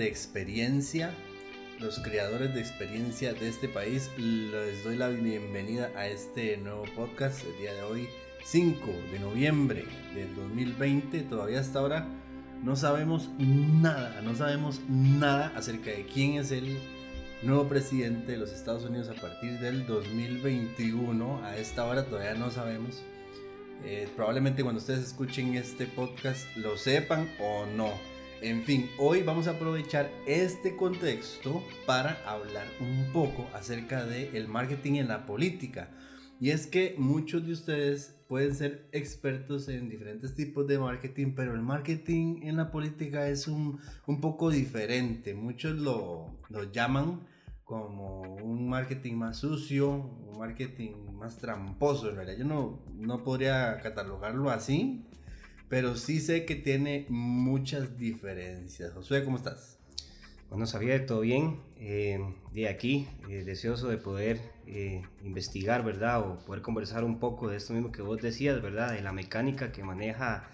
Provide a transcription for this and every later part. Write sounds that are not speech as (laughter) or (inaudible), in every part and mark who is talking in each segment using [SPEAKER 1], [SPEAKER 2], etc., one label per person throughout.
[SPEAKER 1] de experiencia? Los creadores de experiencia de este país, les doy la bienvenida a este nuevo podcast el día de hoy, 5 de noviembre del 2020. Todavía hasta ahora no sabemos nada, no sabemos nada acerca de quién es el nuevo presidente de los Estados Unidos a partir del 2021. A esta hora todavía no sabemos. Eh, probablemente cuando ustedes escuchen este podcast lo sepan o no. En fin, hoy vamos a aprovechar este contexto para hablar un poco acerca del el marketing en la política. Y es que muchos de ustedes pueden ser expertos en diferentes tipos de marketing, pero el marketing en la política es un, un poco diferente. Muchos lo, lo llaman como un marketing más sucio, un marketing más tramposo, en realidad. Yo no, no podría catalogarlo así, pero sí sé que tiene muchas diferencias. Josué, ¿cómo estás?
[SPEAKER 2] Bueno, sabía todo bien. Eh, de aquí, eh, deseoso de poder eh, investigar, ¿verdad? O poder conversar un poco de esto mismo que vos decías, ¿verdad? De la mecánica que maneja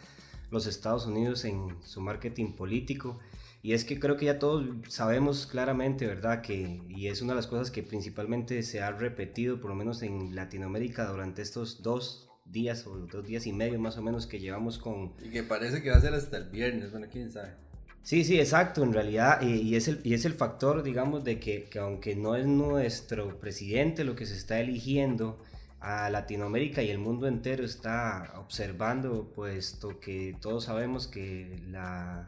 [SPEAKER 2] los Estados Unidos en su marketing político y es que creo que ya todos sabemos claramente, ¿verdad? Que, y es una de las cosas que principalmente se ha repetido, por lo menos en Latinoamérica, durante estos dos días o dos días y medio más o menos que llevamos con...
[SPEAKER 1] Y que parece que va a ser hasta el viernes, bueno, quién sabe.
[SPEAKER 2] Sí, sí, exacto, en realidad, y, es, el, y es el factor, digamos, de que, que aunque no es nuestro presidente lo que se está eligiendo, a Latinoamérica y el mundo entero está observando, puesto que todos sabemos que la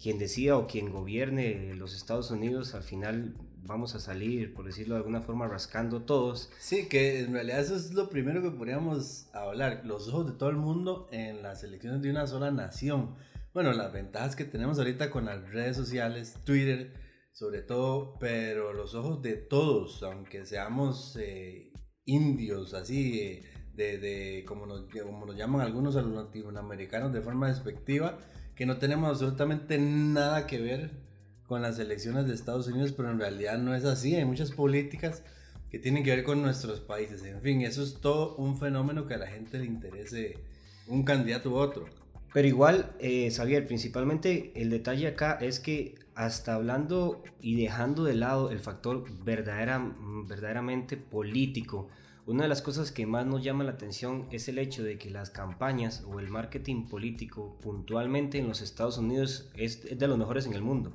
[SPEAKER 2] quien decida o quien gobierne los Estados Unidos, al final vamos a salir, por decirlo de alguna forma, rascando todos.
[SPEAKER 1] Sí, que en realidad eso es lo primero que podríamos hablar, los ojos de todo el mundo en las elecciones de una sola nación. Bueno, las ventajas que tenemos ahorita con las redes sociales, Twitter, sobre todo, pero los ojos de todos, aunque seamos eh, indios, así, de, de, como, nos, como nos llaman algunos a los latinoamericanos de forma despectiva, que no tenemos absolutamente nada que ver con las elecciones de Estados Unidos, pero en realidad no es así. Hay muchas políticas que tienen que ver con nuestros países. En fin, eso es todo un fenómeno que a la gente le interese un candidato u otro.
[SPEAKER 2] Pero igual, eh, Xavier, principalmente el detalle acá es que hasta hablando y dejando de lado el factor verdadera, verdaderamente político, una de las cosas que más nos llama la atención es el hecho de que las campañas o el marketing político puntualmente en los Estados Unidos es, de los mejores en el mundo.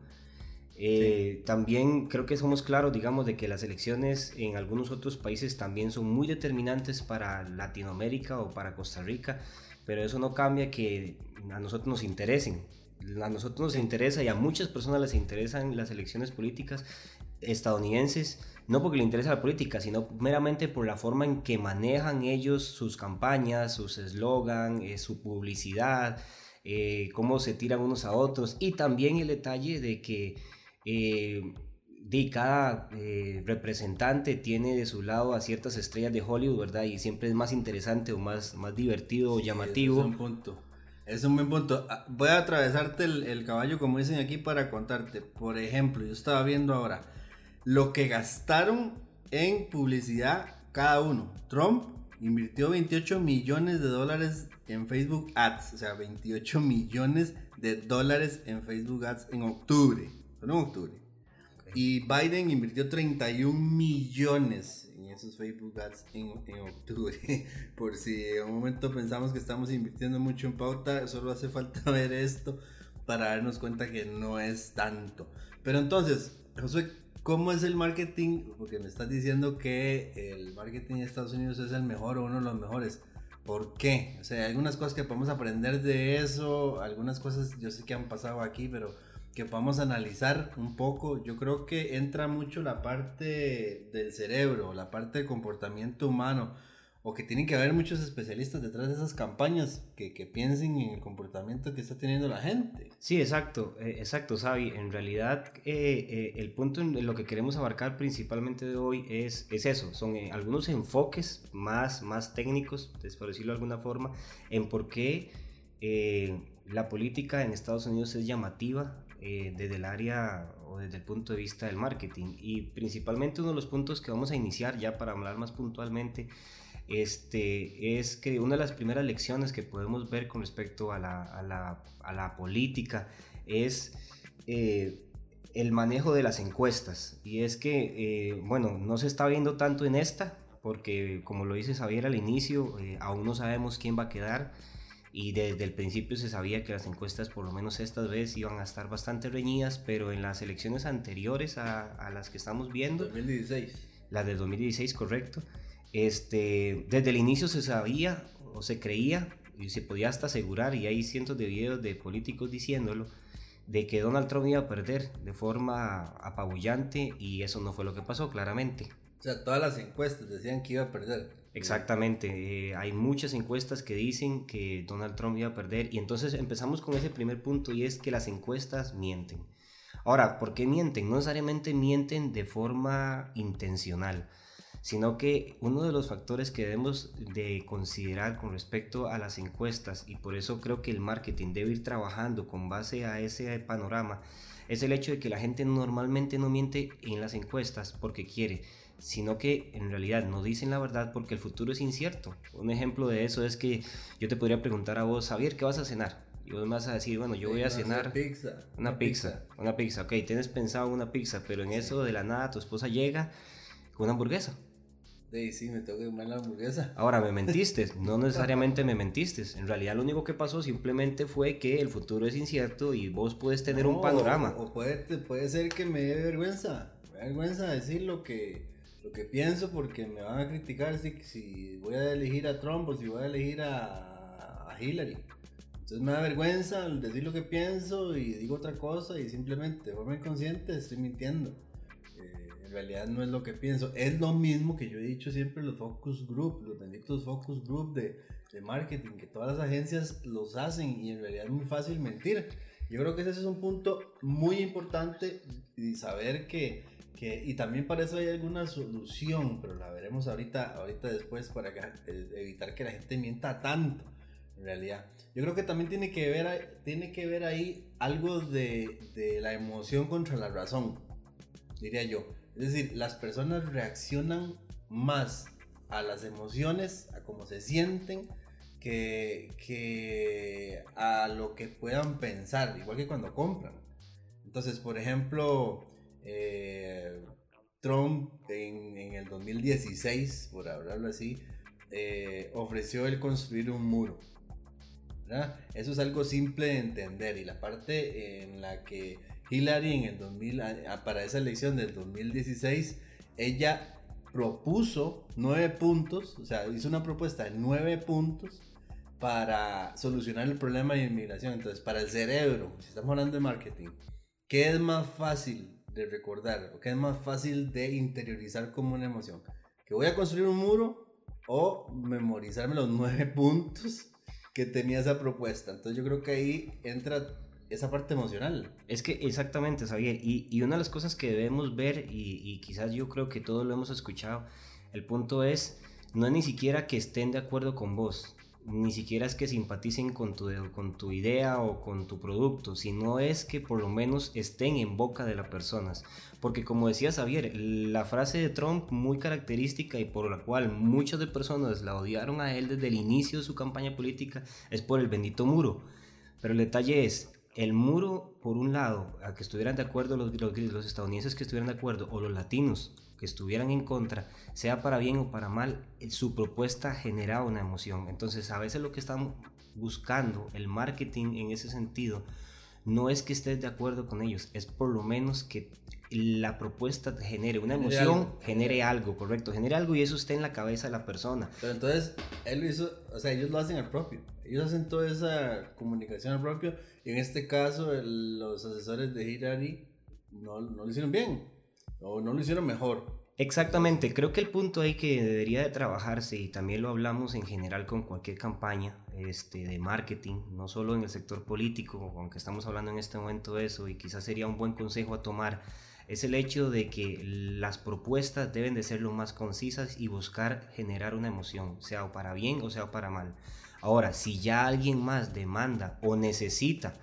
[SPEAKER 2] Eh, también creo que somos claros, digamos, de que las elecciones en algunos otros países también son muy determinantes para Latinoamérica o para Costa Rica, pero eso no cambia que a nosotros nos interesen. A nosotros nos interesa y a muchas personas les interesan las elecciones políticas estadounidenses no porque le interesa la política, sino meramente por la forma en que manejan ellos sus campañas, sus eslogan, eh, su publicidad, eh, cómo se tiran unos a otros. Y también el detalle de que eh, de cada representante tiene de su lado a ciertas estrellas de Hollywood, ¿verdad? Y siempre es más interesante o más, más divertido o llamativo.
[SPEAKER 1] es un punto. Es un buen punto. Ah, voy a atravesarte el, el caballo, como dicen aquí, para contarte. Por ejemplo, yo estaba viendo ahora lo que gastaron en publicidad cada uno. Trump invirtió 28 millones de dólares en Facebook Ads, o sea, 28 millones de dólares en Facebook Ads en octubre, en octubre. Y Biden invirtió 31 millones en esos Facebook Ads en, en, octubre. (laughs) Por si en un momento pensamos que estamos invirtiendo mucho en pauta, solo hace falta (laughs) ver esto para darnos cuenta que no es tanto. Pero entonces, Josué, ¿Cómo es el marketing? Porque me estás diciendo que el marketing en Estados Unidos es el mejor o uno de los mejores. ¿Por qué? O sea, hay algunas cosas que podemos aprender de eso, algunas cosas yo sé que han pasado aquí, pero que podamos analizar un poco. Yo creo que entra mucho la parte del cerebro, la parte del comportamiento humano o que tienen que haber muchos especialistas detrás de esas campañas que, que piensen en el comportamiento que está teniendo la gente.
[SPEAKER 2] Sí, exacto, eh, exacto, Xavi. En realidad, eh, eh, el punto en lo que queremos abarcar principalmente de hoy es, es eso, son algunos enfoques más, más técnicos, por decirlo de alguna forma, en por qué la política en Estados Unidos es llamativa desde el área o desde el punto de vista del marketing. Y principalmente uno de los puntos que vamos a iniciar ya para hablar más puntualmente este, es que una de las primeras lecciones que podemos ver con respecto a la, a la, a la política es eh, el manejo de las encuestas. Y es que, eh, bueno, no se está viendo tanto en esta, porque como lo dice Xavier al inicio, eh, aún no sabemos quién va a quedar. Y desde el principio se sabía que las encuestas, por lo menos estas veces, iban a estar bastante reñidas, pero en las elecciones anteriores a, a las que estamos viendo...
[SPEAKER 1] 2016.
[SPEAKER 2] La de 2016, correcto. Este, desde el inicio se sabía o se creía y se podía hasta asegurar, y hay cientos de videos de políticos diciéndolo, de que Donald Trump iba a perder de forma apabullante y eso no fue lo que pasó, claramente.
[SPEAKER 1] O sea, todas las encuestas decían que iba a perder.
[SPEAKER 2] Exactamente, eh, hay muchas encuestas que dicen que Donald Trump iba a perder y entonces empezamos con ese primer punto y es que las encuestas mienten. Ahora, ¿por qué mienten? No necesariamente mienten de forma intencional sino que uno de los factores que debemos de considerar con respecto a las encuestas y por eso creo que el marketing debe ir trabajando con base a ese panorama es el hecho de que la gente normalmente no miente en las encuestas porque quiere, sino que en realidad no dicen la verdad porque el futuro es incierto. Un ejemplo de eso es que yo te podría preguntar a vos, Javier, ¿qué vas a cenar? Y vos me vas a decir, bueno, yo voy a cenar
[SPEAKER 1] pizza,
[SPEAKER 2] una, pizza, una pizza, ok, tienes pensado una pizza, pero en eso de la nada tu esposa llega con una hamburguesa.
[SPEAKER 1] Sí, sí, me tengo que comer la hamburguesa.
[SPEAKER 2] Ahora, me mentiste, no necesariamente me mentiste. En realidad lo único que pasó simplemente fue que el futuro es incierto y vos puedes tener un panorama.
[SPEAKER 1] O, puede, puede ser que me dé vergüenza, me da vergüenza decir lo que, lo que pienso porque me van a criticar si, si voy a elegir a Trump o si voy a elegir a, a Hillary. Entonces me da vergüenza decir lo que pienso y digo otra cosa y simplemente de forma inconsciente estoy mintiendo realidad no es lo que pienso. Es lo mismo que yo he dicho siempre los focus group, los benditos focus group de, de marketing, que todas las agencias los hacen y en realidad es muy fácil mentir. Yo creo que ese es un punto muy importante y saber que, que, y también para eso hay alguna solución, pero la veremos ahorita, ahorita después para eh, evitar que la gente mienta tanto. En realidad, yo creo que también tiene que ver, tiene que ver ahí algo de, de la emoción contra la razón, diría yo. Es decir, las personas reaccionan más a las emociones, a cómo se sienten, que, que a lo que puedan pensar, igual que cuando compran. Entonces, por ejemplo, eh, Trump en, el 2016, por hablarlo así, eh, ofreció el construir un muro. Eso es algo simple de entender y la parte en la que Hillary en el 2000, para esa elección del 2016, ella propuso nueve puntos, o sea, hizo una propuesta de nueve puntos para solucionar el problema de inmigración. Entonces, para el cerebro, si estamos hablando de marketing, ¿qué es más fácil de recordar o qué es más fácil de interiorizar como una emoción? ¿Que voy a construir un muro o memorizarme los nueve (laughs) puntos que tenía esa propuesta? Entonces, yo creo que ahí entra esa parte emocional.
[SPEAKER 2] Es que exactamente, Xavier. Y, y una de las cosas que debemos ver, y, y, quizás yo creo que todos lo hemos escuchado, el punto es, no es ni siquiera que estén de acuerdo con vos, ni siquiera es que simpaticen con tu, con tu idea o con tu producto, sino es que por lo menos estén en boca de las personas. Porque como decía Xavier, la frase de Trump muy característica y por la cual muchas de personas la odiaron a él desde el inicio de su campaña política es por el bendito muro. Pero el detalle es, el muro, por un lado, a que estuvieran de acuerdo los, los, estadounidenses que estuvieran de acuerdo o los latinos que estuvieran en contra, sea para bien o para mal, eh, su propuesta generaba una emoción. Entonces, a veces lo que están buscando, el marketing en ese sentido, no es que estés de acuerdo con ellos, es por lo menos que la propuesta genere una emoción, genere algo, correcto, genere algo y eso esté en la cabeza de la persona.
[SPEAKER 1] Pero entonces, él lo hizo, o sea, ellos lo hacen al propio, ellos hacen toda esa comunicación al propio y en este caso los asesores de Hillary no, no lo hicieron bien o no lo hicieron mejor.
[SPEAKER 2] Exactamente, creo que el punto ahí que debería de trabajarse y también lo hablamos en general con cualquier campaña este, de marketing, no solo en el sector político, aunque estamos hablando en este momento de eso y quizás sería un buen consejo a tomar, es el hecho de que las propuestas deben de ser lo más concisas y buscar generar una emoción, sea para bien o sea para mal. Ahora, si ya alguien más demanda o necesita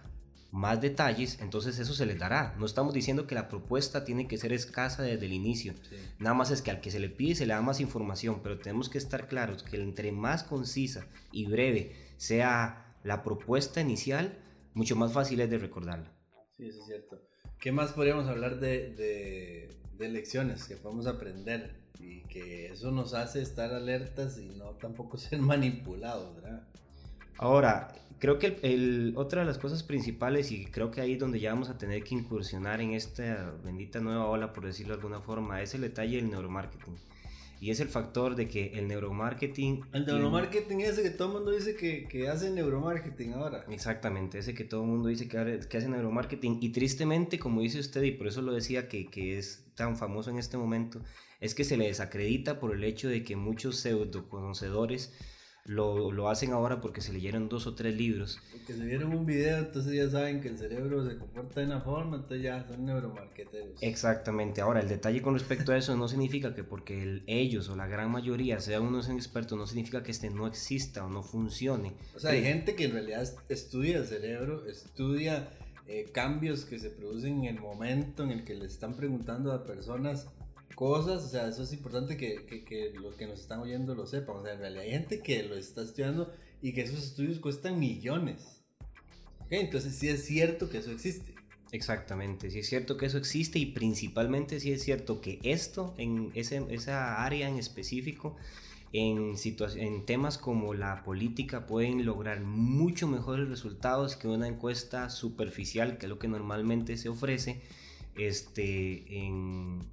[SPEAKER 2] más detalles, entonces eso se les dará. No estamos diciendo que la propuesta tiene que ser escasa desde el inicio. Nada más es que al que se le pide se le da más información, pero tenemos que estar claros que entre más concisa y breve sea la propuesta inicial, mucho más fácil es de recordarla.
[SPEAKER 1] Sí, eso es cierto. ¿Qué más podríamos hablar de, de, de lecciones que podemos aprender y que eso nos hace estar alertas y no tampoco (laughs) ser manipulados, ¿verdad?
[SPEAKER 2] Ahora, creo que el, otra de las cosas principales, y creo que ahí es donde ya vamos a tener que incursionar en esta bendita nueva ola, por decirlo de alguna forma, es el detalle del neuromarketing. Y es el factor de que el neuromarketing...
[SPEAKER 1] El neuromarketing es ese que todo el mundo dice que, que, hace neuromarketing ahora.
[SPEAKER 2] Exactamente, ese que todo el mundo dice que, que hace neuromarketing. Y tristemente, como dice usted, y por eso lo decía que, que es tan famoso en este momento, es que se le desacredita por el hecho de que muchos pseudo conocedores lo, lo, hacen ahora porque se leyeron dos o tres libros.
[SPEAKER 1] Porque se vieron un video, entonces ya saben que el cerebro se comporta de una forma, entonces ya son neuromarqueteros.
[SPEAKER 2] Exactamente. Ahora, el detalle con respecto a eso no significa que porque ellos o la gran mayoría sean unos expertos, no significa que este no exista o no funcione.
[SPEAKER 1] O sea, hay gente que en realidad estudia el cerebro, estudia eh, cambios que se producen en el momento en el que le están preguntando a personas cosas, o sea, eso es importante que, que, que, los que nos están oyendo lo sepan, o sea, en realidad hay gente que lo está estudiando y que esos estudios cuestan millones. Entonces sí es cierto que eso existe.
[SPEAKER 2] Exactamente, sí es cierto que eso existe y principalmente sí es cierto que esto, en ese, esa área en específico, en, en temas como la política pueden lograr mucho mejores resultados que una encuesta superficial, que es lo que normalmente se ofrece este, en,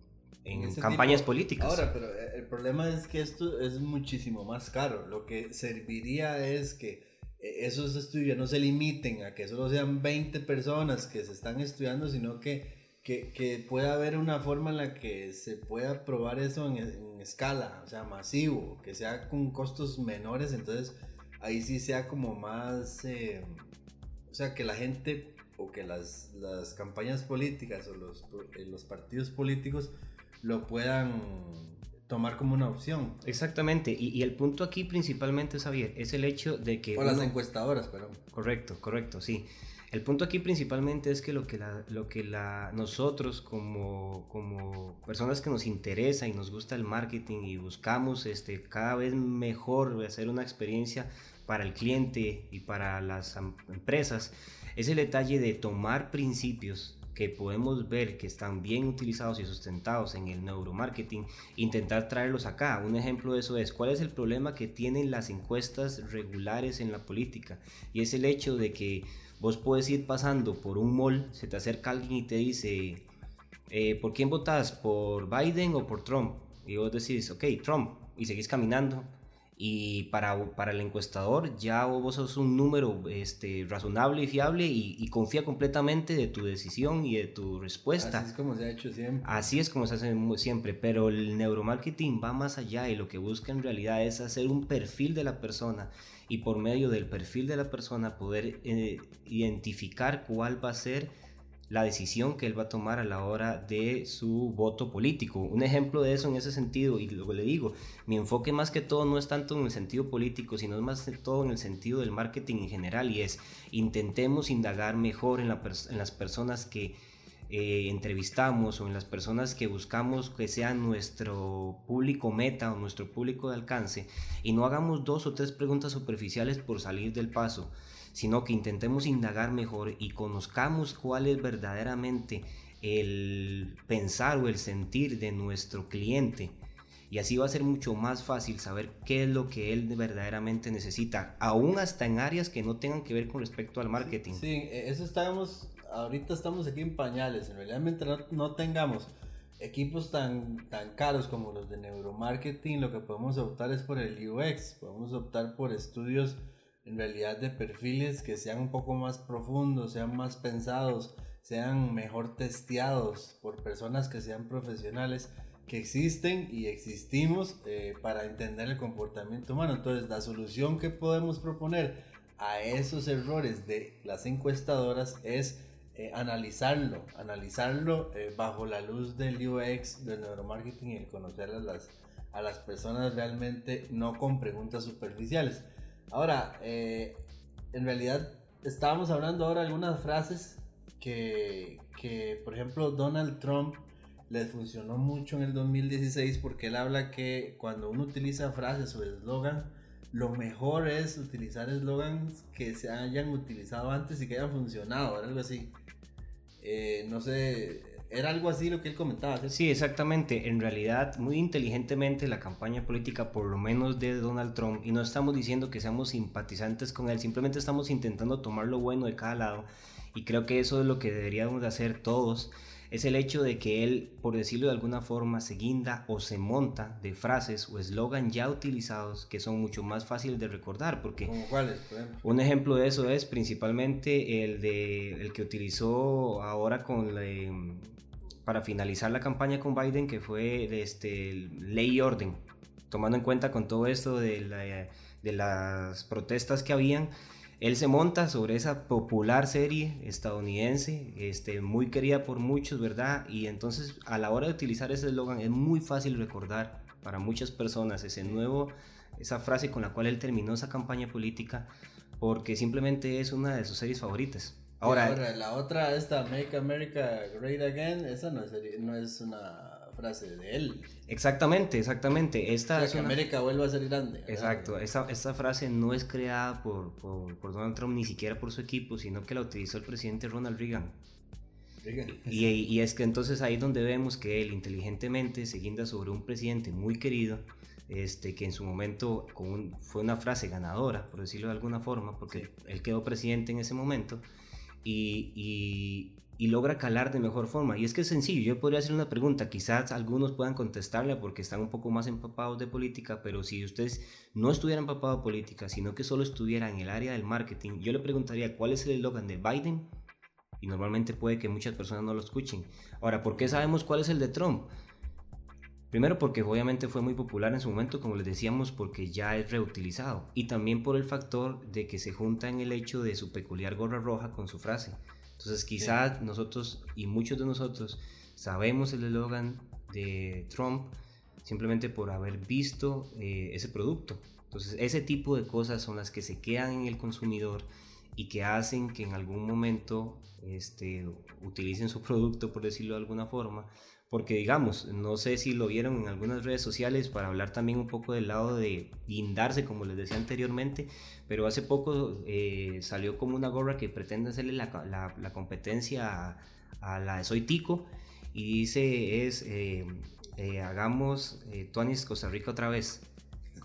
[SPEAKER 2] en campañas políticas.
[SPEAKER 1] Ahora, pero eh, el problema es que esto es muchísimo más caro. Lo que serviría es que eh, esos estudios no se limiten a que solo sean 20 personas que se están estudiando, sino que, que, que pueda haber una forma en la que se pueda probar eso en, en, escala, o sea, masivo, que sea con costos menores, entonces ahí sí sea como más, eh, o sea, que la gente o que las, las campañas políticas o los, los partidos políticos lo puedan tomar como una opción.
[SPEAKER 2] Exactamente, y, el punto aquí principalmente, Xavier, es el hecho de que...
[SPEAKER 1] O las encuestadoras, pero...
[SPEAKER 2] Correcto, correcto, sí. El punto aquí principalmente es que lo que, la, lo que la, nosotros como, como personas que nos interesa y nos gusta el marketing y buscamos este, cada vez mejor hacer una experiencia para el cliente y para las empresas, es el detalle de tomar principios que podemos ver que están bien utilizados y sustentados en el neuromarketing, intentar traerlos acá. Un ejemplo de eso es cuál es el problema que tienen las encuestas regulares en la política. Y es el hecho de que vos puedes ir pasando por un mall, se te acerca alguien y te dice, eh, ¿por quién votas? ¿Por Biden o por Trump? Y vos decís, ok, Trump, y seguís caminando y para, para el encuestador ya vos sos un número este, razonable y fiable y, confía completamente de tu decisión y de tu respuesta.
[SPEAKER 1] Así es como se ha hecho siempre.
[SPEAKER 2] Así es como se hace siempre, pero el neuromarketing va más allá y lo que busca en realidad es hacer un perfil de la persona y por medio del perfil de la persona poder eh, identificar cuál va a ser la decisión que él va a tomar a la hora de su voto político. Un ejemplo de eso en ese sentido, y luego le digo, mi enfoque más que todo no es tanto en el sentido político, sino más que todo en el sentido del marketing en general, y es intentemos indagar mejor en, las personas que eh, entrevistamos o en las personas que buscamos que sean nuestro público meta o nuestro público de alcance, y no hagamos dos o tres preguntas superficiales por salir del paso sino que intentemos indagar mejor y conozcamos cuál es verdaderamente el pensar o el sentir de nuestro cliente. Y así va a ser mucho más fácil saber qué es lo que él verdaderamente necesita, aún hasta en áreas que no tengan que ver con respecto al marketing.
[SPEAKER 1] Sí, e, eso estamos, ahorita estamos aquí en pañales, en realidad mientras no, tengamos equipos tan, tan caros como los de neuromarketing, lo que podemos optar es por el UX, podemos optar por estudios en realidad de perfiles que sean un poco más profundos, sean más pensados, sean mejor testeados por personas que sean profesionales que existen y existimos eh, para entender el comportamiento humano. Entonces, la solución que podemos proponer a esos errores de las encuestadoras es eh, analizarlo, analizarlo eh, bajo la luz del UX, del neuromarketing y el conocer a las, a las personas realmente no con preguntas superficiales. Ahora, eh, en realidad estábamos hablando ahora algunas frases que, que, por ejemplo, Donald Trump les funcionó mucho en el 2016 porque él habla que cuando uno utiliza frases o eslogan, lo mejor es utilizar eslogans que se hayan utilizado antes y que hayan funcionado, algo así. Eh, no sé, era algo así lo que él comentaba.
[SPEAKER 2] ¿sí? exactamente. En realidad, muy inteligentemente la campaña política, por lo menos de Donald Trump, y no estamos diciendo que seamos simpatizantes con él, simplemente estamos intentando tomar lo bueno de cada lado. Y creo que eso es lo que deberíamos de hacer todos es el hecho de que él, por decirlo de alguna forma, se guinda o se monta de frases o eslogan ya utilizados que son mucho más fáciles de recordar. Porque
[SPEAKER 1] cuáles,
[SPEAKER 2] Un ejemplo de eso es principalmente el, de, el que utilizó ahora con para finalizar la campaña con Biden, que fue de este, ley y orden, tomando en cuenta con todo esto de, de las protestas que habían él se monta sobre esa popular serie estadounidense, este, muy querida por muchos, ¿verdad? Y entonces a la hora de utilizar ese eslogan es muy fácil recordar para muchas personas ese nuevo, esa frase con la cual él terminó esa campaña política, porque simplemente es una de sus series favoritas.
[SPEAKER 1] Ahora, la otra, esta Make America Great Again, esa no es, no es una frase de él.
[SPEAKER 2] Exactamente, exactamente. Esta
[SPEAKER 1] que América vuelva a ser grande.
[SPEAKER 2] Exacto, esta, esta frase no es creada por, por, Donald Trump ni siquiera por su equipo, sino que la utilizó el presidente Ronald Reagan. Y, y, es que entonces ahí donde vemos que él inteligentemente se guinda sobre un presidente muy querido, este, que en su momento con fue una frase ganadora, por decirlo de alguna forma, porque él quedó presidente en ese momento, y, y logra calar de mejor forma. Y es que es sencillo, yo podría hacer una pregunta, quizás algunos puedan contestarla porque están un poco más empapados de política, pero si ustedes no estuvieran empapados de política, sino que solo estuvieran en el área del marketing, yo le preguntaría cuál es el eslogan de Biden y normalmente puede que muchas personas no lo escuchen. Ahora, ¿por qué sabemos cuál es el de Trump? Primero porque obviamente fue muy popular en su momento, como les decíamos, porque ya es reutilizado. Y también por el factor de que se junta en el hecho de su peculiar gorra roja con su frase. Entonces quizás nosotros y muchos de nosotros sabemos el eslogan de Trump simplemente por haber visto eh, ese producto. Entonces ese tipo de cosas son las que se quedan en el consumidor y que hacen que en algún momento este, utilicen su (laughs) producto, por decirlo de alguna forma, porque digamos, no sé si lo vieron en algunas redes sociales para hablar también un poco del lado de guindarse, como les decía anteriormente, pero hace poco eh, salió como una gorra que pretende hacerle la, competencia a, la de Soy Tico y dice es, eh, eh, hagamos Tuanis Costa Rica otra vez,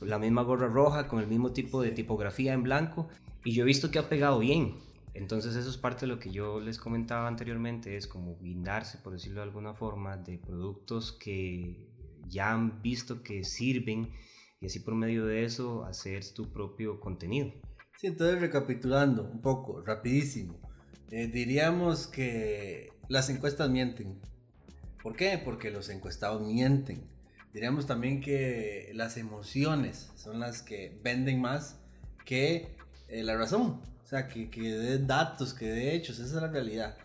[SPEAKER 2] la misma gorra roja, con el mismo tipo de tipografía en blanco, y yo he visto que ha pegado bien, entonces eso es parte de lo que yo les comentaba anteriormente, es como guindarse, por decirlo de alguna forma, de productos que ya han visto que sirven y así por medio de eso hacer tu propio contenido.
[SPEAKER 1] Sí, entonces recapitulando un poco, rapidísimo, eh, diríamos que las encuestas mienten. ¿Por qué? Porque los encuestados mienten. Diríamos también que las emociones son las que venden más que eh, la razón sea, que, que dé datos, que dé hechos, esa es la realidad.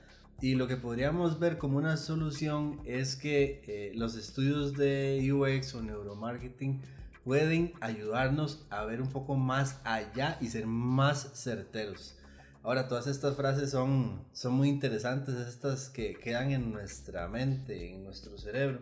[SPEAKER 1] Y lo que podríamos ver como una solución es que eh, los estudios de UX o neuromarketing pueden ayudarnos a ver un poco más allá y ser más certeros. Ahora, todas estas frases son, son muy interesantes, estas que quedan en nuestra mente, en nuestro cerebro.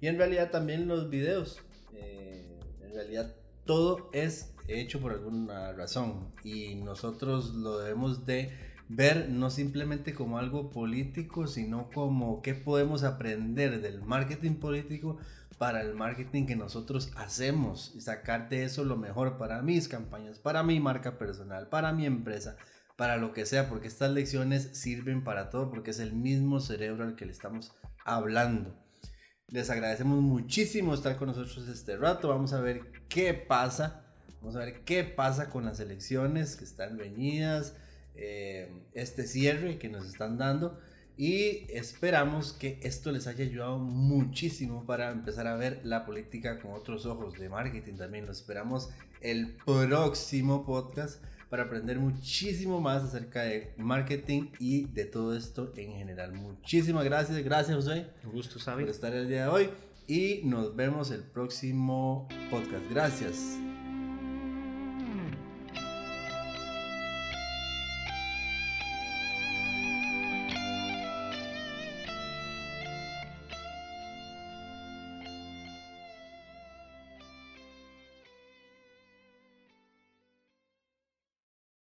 [SPEAKER 1] Y en realidad también los videos. Eh, en realidad todo es hecho por alguna razón y nosotros lo debemos de ver no simplemente como algo político, sino como qué podemos aprender del marketing político para el marketing que nosotros hacemos y sacar de eso lo mejor para mis campañas, para mi marca personal, para mi empresa, para lo que sea, porque estas lecciones sirven para todo, porque es el mismo cerebro al que le estamos hablando. Les agradecemos muchísimo estar con nosotros este rato. Vamos a ver qué pasa Vamos a ver qué pasa con las elecciones que están venidas, eh, este cierre que nos están dando y esperamos que esto les haya ayudado muchísimo para empezar a ver la política con otros ojos de marketing también. Lo esperamos el próximo podcast para aprender muchísimo más acerca de marketing y de todo esto en general. Muchísimas gracias, gracias José.
[SPEAKER 2] Un gusto, saber
[SPEAKER 1] Por estar el día de hoy y nos vemos el próximo podcast. Gracias.